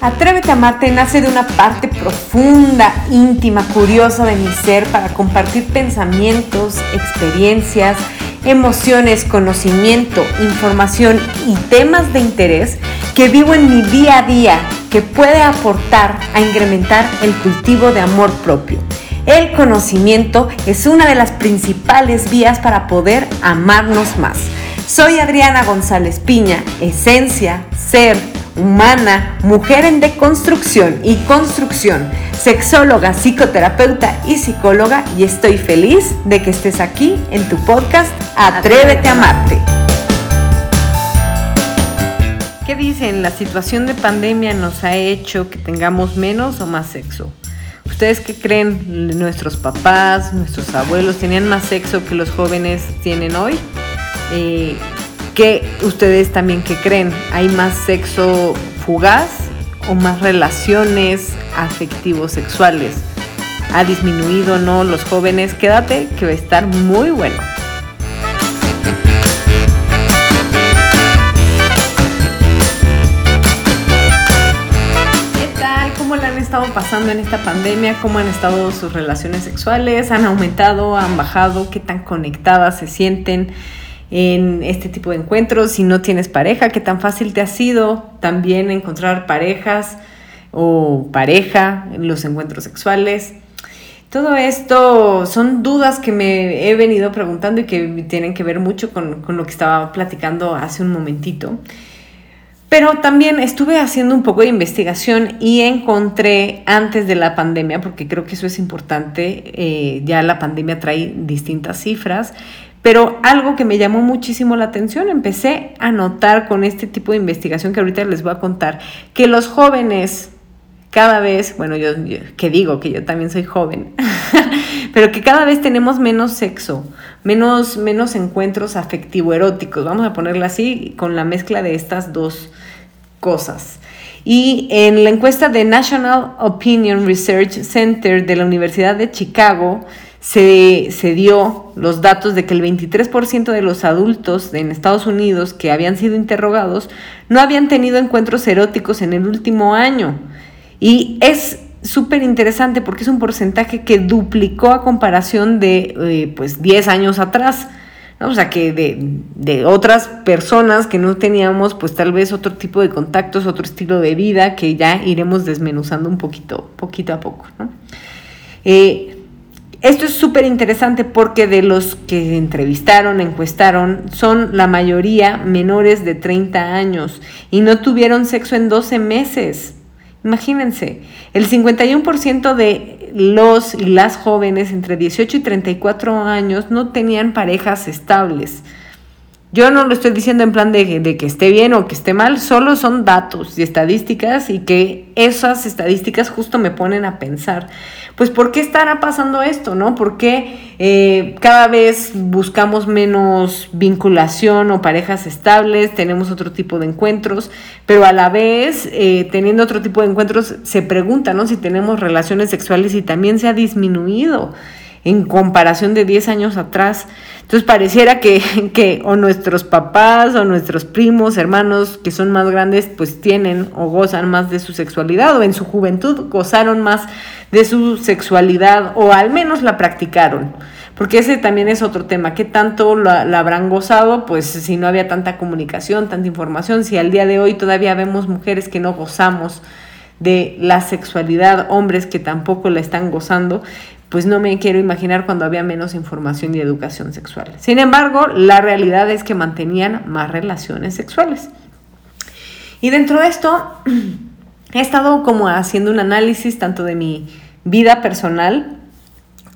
Atrévete a amarte nace de una parte profunda, íntima, curiosa de mi ser para compartir pensamientos, experiencias, emociones, conocimiento, información y temas de interés que vivo en mi día a día que puede aportar a incrementar el cultivo de amor propio. El conocimiento es una de las principales vías para poder amarnos más. Soy Adriana González Piña, esencia, ser, humana, mujer en deconstrucción y construcción, sexóloga, psicoterapeuta y psicóloga y estoy feliz de que estés aquí en tu podcast Atrévete a amarte. ¿Qué dicen? ¿La situación de pandemia nos ha hecho que tengamos menos o más sexo? ¿Ustedes qué creen? ¿Nuestros papás, nuestros abuelos tenían más sexo que los jóvenes tienen hoy? Eh, ¿Qué ustedes también qué creen? ¿Hay más sexo fugaz o más relaciones afectivos sexuales? ¿Ha disminuido o no los jóvenes? Quédate que va a estar muy bueno. ¿Qué tal? ¿Cómo le han estado pasando en esta pandemia? ¿Cómo han estado sus relaciones sexuales? ¿Han aumentado? ¿Han bajado? ¿Qué tan conectadas se sienten? En este tipo de encuentros. Si no tienes pareja, qué tan fácil te ha sido también encontrar parejas o pareja en los encuentros sexuales. Todo esto son dudas que me he venido preguntando y que tienen que ver mucho con, con lo que estaba platicando hace un momentito. Pero también estuve haciendo un poco de investigación y encontré antes de la pandemia, porque creo que eso es importante, eh, ya la pandemia trae distintas cifras, pero algo que me llamó muchísimo la atención, empecé a notar con este tipo de investigación que ahorita les voy a contar, que los jóvenes cada vez, bueno, yo, que digo que yo también soy joven, pero que cada vez tenemos menos sexo, menos, menos encuentros afectivo-eróticos, vamos a ponerla así, con la mezcla de estas dos cosas. Y en la encuesta de National Opinion Research Center de la Universidad de Chicago, se, dio los datos de que el 23% de los adultos en Estados Unidos que habían sido interrogados no habían tenido encuentros eróticos en el último año. Y es súper interesante porque es un porcentaje que duplicó a comparación de eh, pues 10 años atrás. O sea, que de, de, otras personas que no teníamos, pues tal vez otro tipo de contactos, otro estilo de vida que ya iremos desmenuzando un poquito, poquito a poco. ¿no? Eh, esto es súper interesante porque de los que entrevistaron, encuestaron, son la mayoría menores de 30 años y no tuvieron sexo en 12 meses. Imagínense, el 51% de los y las jóvenes entre 18 y 34 años no tenían parejas estables. Yo no lo estoy diciendo en plan de, de, que esté bien o que esté mal, solo son datos y estadísticas y que esas estadísticas justo me ponen a pensar, pues ¿por qué estará pasando esto, no? ¿Por qué eh, cada vez buscamos menos vinculación o parejas estables, tenemos otro tipo de encuentros, pero a la vez eh, teniendo otro tipo de encuentros se pregunta, ¿no? Si tenemos relaciones sexuales y también se ha disminuido en comparación de 10 años atrás. Entonces pareciera que, que, o nuestros papás o nuestros primos, hermanos que son más grandes, pues tienen o gozan más de su sexualidad o en su juventud gozaron más de su sexualidad o al menos la practicaron. Porque ese también es otro tema. ¿Qué tanto la, la, habrán gozado? Pues si no había tanta comunicación, tanta información, si al día de hoy todavía vemos mujeres que no gozamos de la sexualidad, hombres que tampoco la están gozando, pues no me quiero imaginar cuando había menos información y educación sexual. Sin embargo, la realidad es que mantenían más relaciones sexuales. Y dentro de esto, he estado como haciendo un análisis tanto de mi vida personal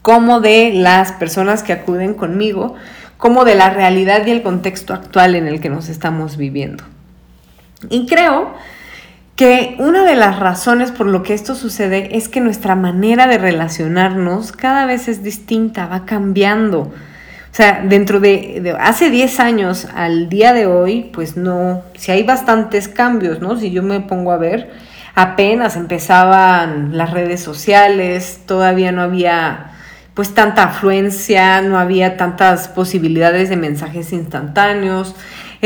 como de las personas que acuden conmigo, como de la realidad y el contexto actual en el que nos estamos viviendo. Y creo que una de las razones por lo que esto sucede es que nuestra manera de relacionarnos cada vez es distinta, va cambiando. O sea, dentro de, hace 10 años al día de hoy, pues no, si hay bastantes cambios, ¿no? Si yo me pongo a ver, apenas empezaban las redes sociales, todavía no había pues tanta afluencia, no había tantas posibilidades de mensajes instantáneos,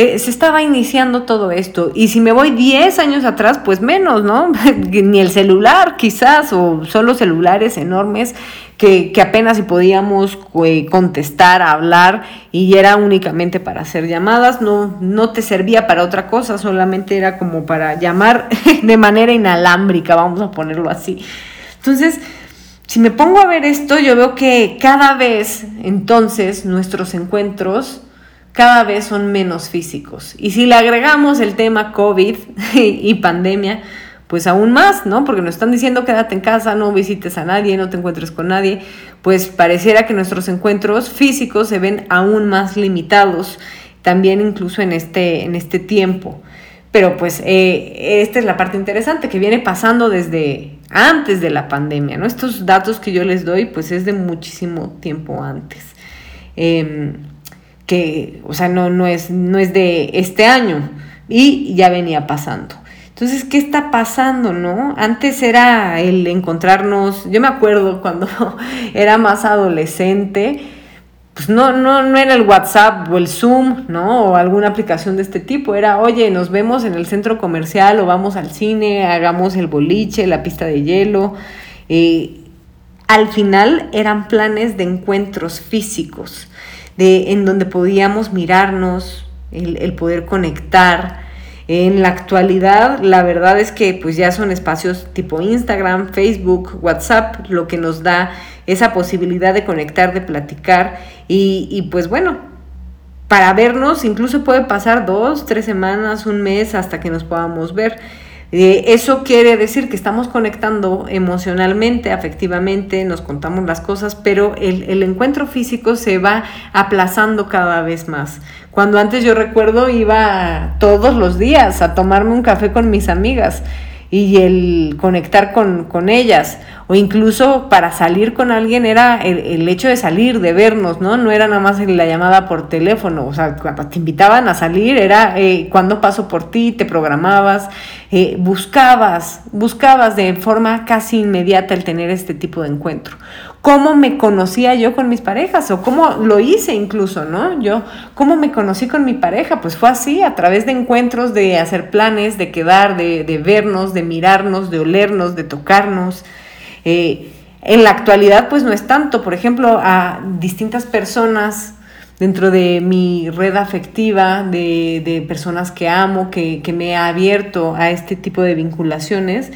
eh, se estaba iniciando todo esto. Y si me voy 10 años atrás, pues menos, ¿no? Ni el celular quizás, o solo celulares enormes que, apenas si podíamos eh, contestar, hablar, y era únicamente para hacer llamadas, no, no te servía para otra cosa, solamente era como para llamar de manera inalámbrica, vamos a ponerlo así. Entonces, si me pongo a ver esto, yo veo que cada vez entonces nuestros encuentros cada vez son menos físicos. Y si le agregamos el tema COVID y pandemia, pues aún más, ¿no? Porque nos están diciendo quédate en casa, no visites a nadie, no te encuentres con nadie, pues pareciera que nuestros encuentros físicos se ven aún más limitados, también incluso en este, en este tiempo. Pero pues eh, esta es la parte interesante que viene pasando desde antes de la pandemia, ¿no? Estos datos que yo les doy, pues es de muchísimo tiempo antes. Em, que, o sea, no, no, es, no es de este año y ya venía pasando. Entonces, ¿qué está pasando, no? Antes era el encontrarnos, yo me acuerdo cuando era más adolescente, pues no, no, no era el WhatsApp o el Zoom, ¿no? O alguna aplicación de este tipo. Era, oye, nos vemos en el centro comercial o vamos al cine, hagamos el boliche, la pista de hielo. Eh, al final eran planes de encuentros físicos, de, en donde podíamos mirarnos, el, poder conectar. En la actualidad, la verdad es que pues ya son espacios tipo Instagram, Facebook, WhatsApp, lo que nos da esa posibilidad de conectar, de platicar y, pues bueno, para vernos incluso puede pasar dos, tres semanas, un mes hasta que nos podamos ver. Eh, eso quiere decir que estamos conectando emocionalmente, afectivamente, nos contamos las cosas, pero el, el, encuentro físico se va aplazando cada vez más. Cuando antes yo recuerdo iba todos los días a tomarme un café con mis amigas y el conectar con, con, ellas, o incluso para salir con alguien era el, hecho de salir, de vernos, ¿no? No era nada más la llamada por teléfono, o sea, cuando te invitaban a salir era eh, cuando paso por ti, te programabas, eh, buscabas, buscabas de forma casi inmediata el tener este tipo de encuentro cómo me conocía yo con mis parejas o cómo lo hice incluso, ¿no? Yo, cómo me conocí con mi pareja, pues fue así, a través de encuentros, de hacer planes, de quedar, de, vernos, de mirarnos, de olernos, de tocarnos. Eh, en la actualidad, pues no es tanto, por ejemplo, a distintas personas dentro de mi red afectiva, de, personas que amo, que, que me ha abierto a este tipo de vinculaciones,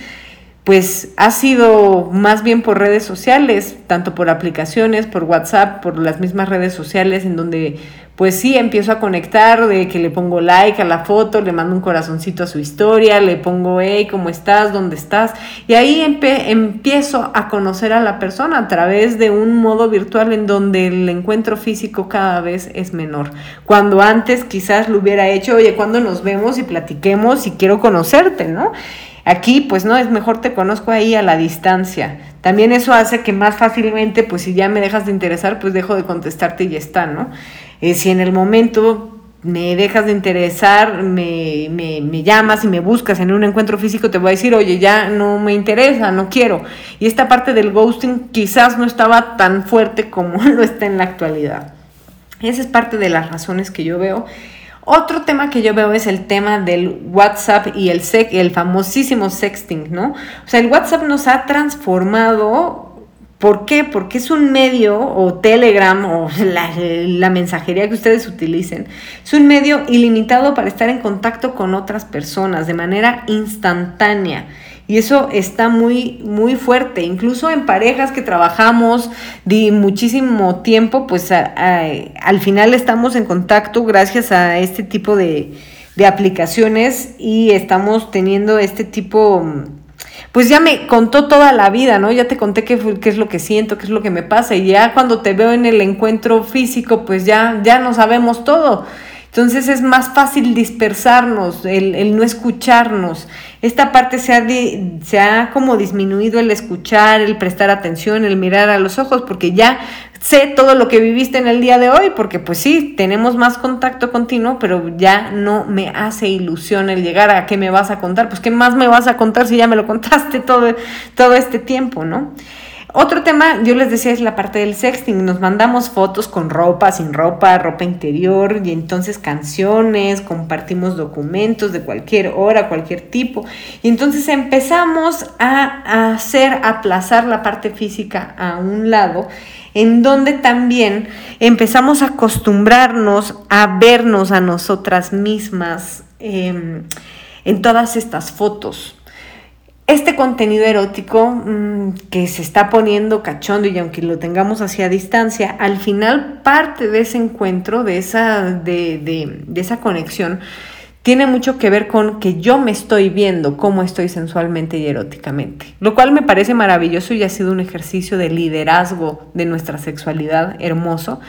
pues ha sido más bien por redes sociales, tanto por aplicaciones, por WhatsApp, por las mismas redes sociales, en donde pues sí empiezo a conectar, de que le pongo like a la foto, le mando un corazoncito a su historia, le pongo, hey, ¿cómo estás? ¿Dónde estás? Y ahí empiezo a conocer a la persona a través de un modo virtual en donde el encuentro físico cada vez es menor. Cuando antes quizás lo hubiera hecho, oye, cuando nos vemos y platiquemos y quiero conocerte, ¿no? Aquí, pues no, es mejor te conozco ahí a la distancia. También eso hace que más fácilmente, pues si ya me dejas de interesar, pues dejo de contestarte y ya está, ¿no? Eh, si en el momento me dejas de interesar, me, me, me, llamas y me buscas en un encuentro físico, te voy a decir, oye, ya no me interesa, no quiero. Y esta parte del ghosting quizás no estaba tan fuerte como lo está en la actualidad. Esa es parte de las razones que yo veo otro tema que yo veo es el tema del WhatsApp y el, el famosísimo sexting, ¿no? O sea, el WhatsApp nos ha transformado ¿Por qué? Porque es un medio, o Telegram, o la, la, mensajería que ustedes utilicen, es un medio ilimitado para estar en contacto con otras personas de manera instantánea. Y eso está muy, muy fuerte. Incluso en parejas que trabajamos de muchísimo tiempo, pues al final estamos en contacto gracias a este tipo de, de aplicaciones y estamos teniendo este tipo pues ya me contó toda la vida, ¿no? Ya te conté qué, qué, es lo que siento, qué es lo que me pasa y ya cuando te veo en el encuentro físico, pues ya, ya no sabemos todo. Entonces es más fácil dispersarnos, el, no escucharnos. Esta parte se ha, se ha como disminuido el escuchar, el prestar atención, el mirar a los ojos, porque ya sé todo lo que viviste en el día de hoy, porque pues sí, tenemos más contacto continuo, pero ya no me hace ilusión el llegar a qué me vas a contar. Pues qué más me vas a contar si ya me lo contaste todo, todo este tiempo, ¿no? Otro tema, yo les decía, es la parte del sexting. Nos mandamos fotos con ropa, sin ropa, ropa interior y entonces canciones, compartimos documentos de cualquier hora, cualquier tipo. Y entonces empezamos a, hacer, aplazar la parte física a un lado, en donde también empezamos a acostumbrarnos a vernos a nosotras mismas em, en todas estas fotos este contenido erótico mm, que se está poniendo cachondo y aunque lo tengamos hacia distancia, al final parte de ese encuentro, de esa, de, esa conexión, tiene mucho que ver con que yo me estoy viendo cómo estoy sensualmente y eróticamente, lo cual me parece maravilloso y ha sido un ejercicio de liderazgo de nuestra sexualidad hermoso,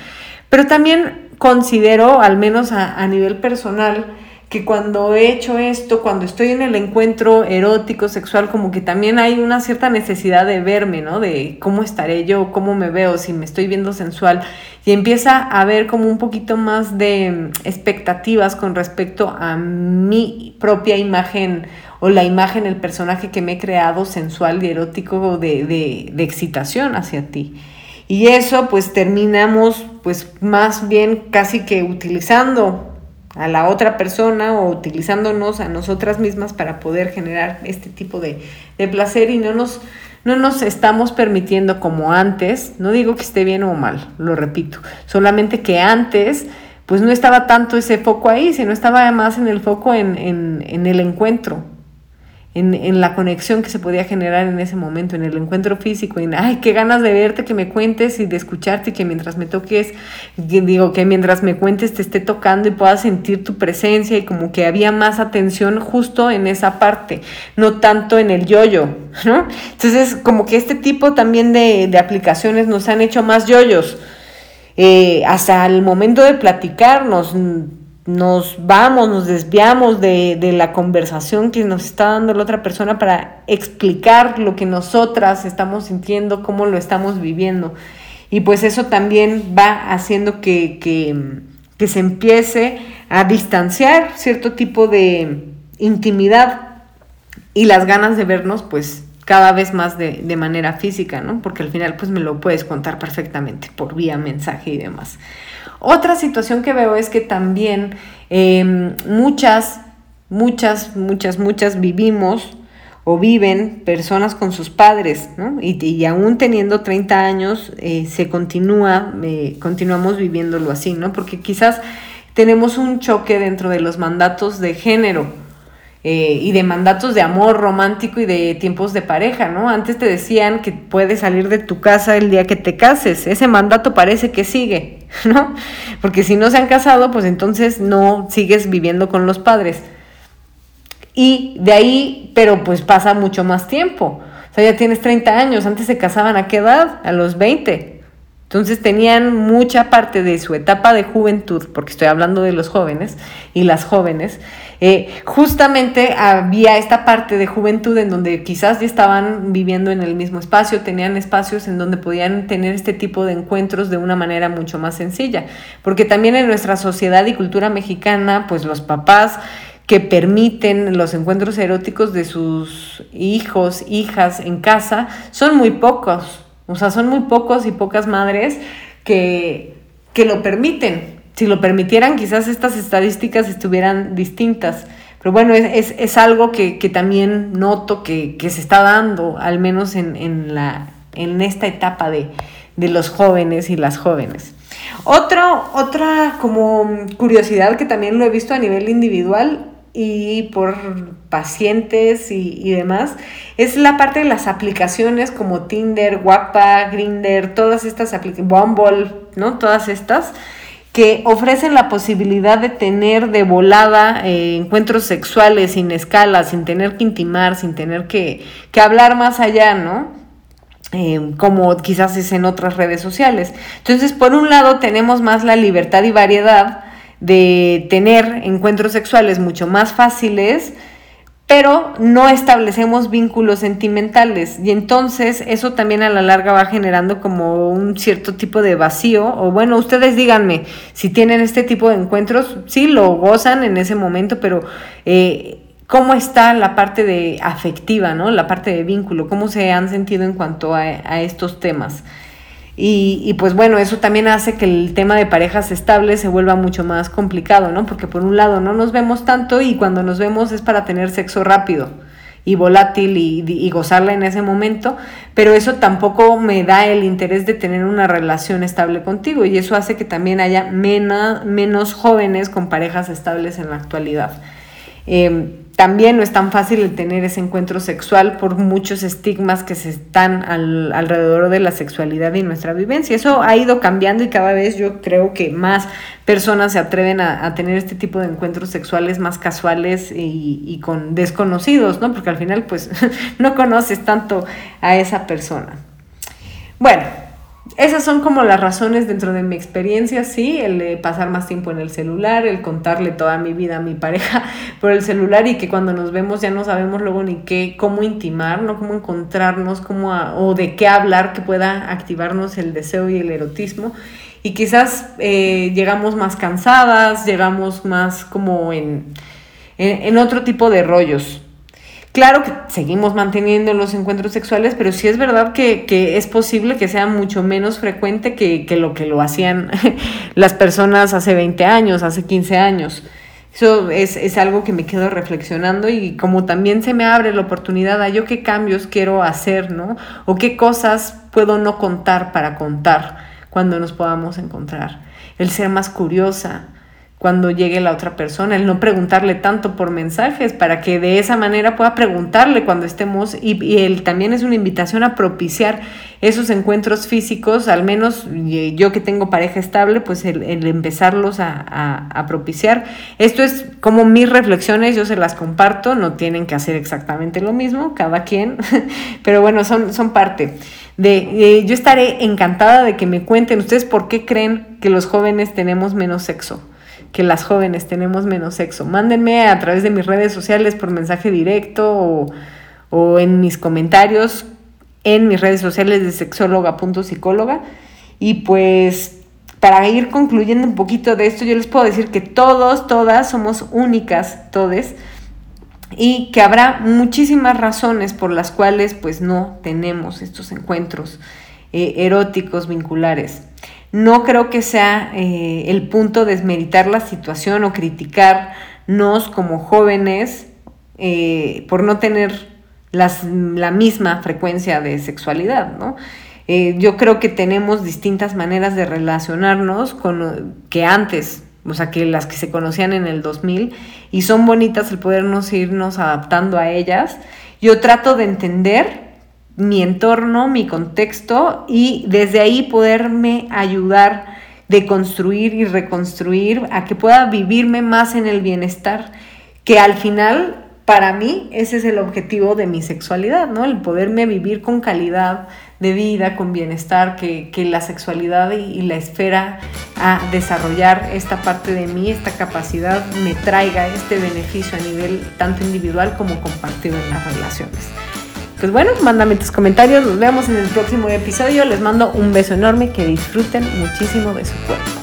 pero también considero, al menos a, a nivel personal, que cuando he hecho esto, cuando estoy en el encuentro erótico, sexual, como que también hay una cierta necesidad de verme, ¿no? De cómo estaré yo, cómo me veo, si me estoy viendo sensual. Y empieza a haber como un poquito más de expectativas con respecto a mi propia imagen o la imagen, el personaje que me he creado sensual y erótico de, de, de excitación hacia ti. Y eso pues terminamos pues más bien casi que utilizando a la otra persona o utilizándonos a nosotras mismas para poder generar este tipo de, placer y no nos, no nos estamos permitiendo como antes, no digo que esté bien o mal, lo repito, solamente que antes pues no estaba tanto ese foco ahí, sino estaba más en el foco en, en, en el encuentro, en, la conexión que se podía generar en ese momento, en el encuentro físico, en, ay, qué ganas de verte, que me cuentes y de escucharte, que mientras me toques, digo, que mientras me cuentes te esté tocando y puedas sentir tu presencia y como que había más atención justo en esa parte, no tanto en el yoyo, ¿no? Entonces, como que este tipo también de, aplicaciones nos han hecho más yoyos. Eh, hasta el momento de platicarnos, nos vamos, nos desviamos de, la conversación que nos está dando la otra persona para explicar lo que nosotras estamos sintiendo, cómo lo estamos viviendo. Y pues eso también va haciendo que, que, se empiece a distanciar cierto tipo de intimidad y las ganas de vernos pues cada vez más de, de, manera física, ¿no? Porque al final pues me lo puedes contar perfectamente por vía mensaje y demás. Otra situación que veo es que también em, muchas, muchas, muchas, muchas vivimos o viven personas con sus padres, ¿no? Y, aún teniendo 30 años, eh, se continúa, eh, continuamos viviéndolo así, ¿no? Porque quizás tenemos un choque dentro de los mandatos de género, eh, y de mandatos de amor romántico y de tiempos de pareja, ¿no? Antes te decían que puedes salir de tu casa el día que te cases, ese mandato parece que sigue, ¿no? Porque si no se han casado, pues entonces no sigues viviendo con los padres. Y de ahí, pero pues pasa mucho más tiempo. O sea, ya tienes 30 años, antes se casaban a qué edad? A los 20. Entonces tenían mucha parte de su etapa de juventud, porque estoy hablando de los jóvenes y las jóvenes, eh, justamente había esta parte de juventud en donde quizás ya estaban viviendo en el mismo espacio, tenían espacios en donde podían tener este tipo de encuentros de una manera mucho más sencilla, porque también en nuestra sociedad y cultura mexicana, pues los papás que permiten los encuentros eróticos de sus hijos, hijas en casa, son muy pocos. O sea, son muy pocos y pocas madres que, que lo permiten si lo permitieran, quizás estas estadísticas estuvieran distintas. Pero bueno, es, algo que, también noto que, se está dando, al menos en, la, en esta etapa de, los jóvenes y las jóvenes. Otra como curiosidad que también lo he visto a nivel individual y por pacientes y, y, demás, es la parte de las aplicaciones como Tinder, Wapa, Grinder, todas estas aplicaciones, Bumble, ¿no? Todas estas que ofrecen la posibilidad de tener de volada eh, encuentros sexuales sin escala, sin tener que intimar, sin tener que, hablar más allá, ¿no? Eh, como quizás es en otras redes sociales. Entonces, por un lado, tenemos más la libertad y variedad de tener encuentros sexuales mucho más fáciles, pero no establecemos vínculos sentimentales y entonces eso también a la larga va generando como un cierto tipo de vacío o bueno, ustedes díganme si tienen este tipo de encuentros, sí lo gozan en ese momento, pero eh, cómo está la parte de afectiva, ¿no? La parte de vínculo, cómo se han sentido en cuanto a, estos temas. Y, y, pues bueno, eso también hace que el tema de parejas estables se vuelva mucho más complicado, ¿no? Porque por un lado no nos vemos tanto y cuando nos vemos es para tener sexo rápido y volátil y, gozarla en ese momento, pero eso tampoco me da el interés de tener una relación estable contigo y eso hace que también haya menos jóvenes con parejas estables en la actualidad. Em, también no es tan fácil el tener ese encuentro sexual por muchos estigmas que se están alrededor de la sexualidad y nuestra vivencia. Eso ha ido cambiando y cada vez yo creo que más personas se atreven a, tener este tipo de encuentros sexuales más casuales y, y con desconocidos, ¿no? Porque al final pues no conoces tanto a esa persona. Bueno, esas son como las razones dentro de mi experiencia, sí, el pasar más tiempo en el celular, el contarle toda mi vida a mi pareja por el celular y que cuando nos vemos ya no sabemos luego ni qué, cómo intimar, ¿no? Cómo encontrarnos, cómo o de qué hablar que pueda activarnos el deseo y el erotismo. Y quizás eh, llegamos más cansadas, llegamos más como en, en otro tipo de rollos. Claro que seguimos manteniendo los encuentros sexuales, pero sí es verdad que, es posible que sea mucho menos frecuente que, lo que lo hacían las personas hace 20 años, hace 15 años. Eso es, es, algo que me quedo reflexionando y como también se me abre la oportunidad a yo qué cambios quiero hacer, ¿no? O qué cosas puedo no contar para contar cuando nos podamos encontrar. El ser más curiosa, cuando llegue la otra persona, el no preguntarle tanto por mensajes para que de esa manera pueda preguntarle cuando estemos y, y él también es una invitación a propiciar esos encuentros físicos, al menos yo que tengo pareja estable, pues el, empezarlos a, propiciar. Esto es como mis reflexiones, yo se las comparto, no tienen que hacer exactamente lo mismo, cada quien, pero bueno, son, son parte. De, yo estaré encantada de que me cuenten ustedes por qué creen que los jóvenes tenemos menos sexo que las jóvenes tenemos menos sexo. Mándenme a través de mis redes sociales por mensaje directo o, en mis comentarios en mis redes sociales de sexóloga.psicóloga. Y pues para ir concluyendo un poquito de esto, yo les puedo decir que todos, todas somos únicas, todes, y que habrá muchísimas razones por las cuales pues no tenemos estos encuentros eh, eróticos vinculares. No creo que sea eh, el punto desmeritar la situación o criticarnos como jóvenes eh, por no tener la misma frecuencia de sexualidad, ¿no? Eh, yo creo que tenemos distintas maneras de relacionarnos con, que antes, o sea, que las que se conocían en el 2000, y son bonitas el podernos irnos adaptando a ellas. Yo trato de entender mi entorno, mi contexto y desde ahí poderme ayudar de construir y reconstruir a que pueda vivirme más en el bienestar, que al final para mí ese es el objetivo de mi sexualidad, ¿no? El poderme vivir con calidad de vida, con bienestar, que, la sexualidad y, y, la esfera a desarrollar esta parte de mí, esta capacidad, me traiga este beneficio a nivel tanto individual como compartido en las relaciones pues bueno, mándame tus comentarios, nos vemos en el próximo episodio, les mando un beso enorme, que disfruten muchísimo de su cuerpo.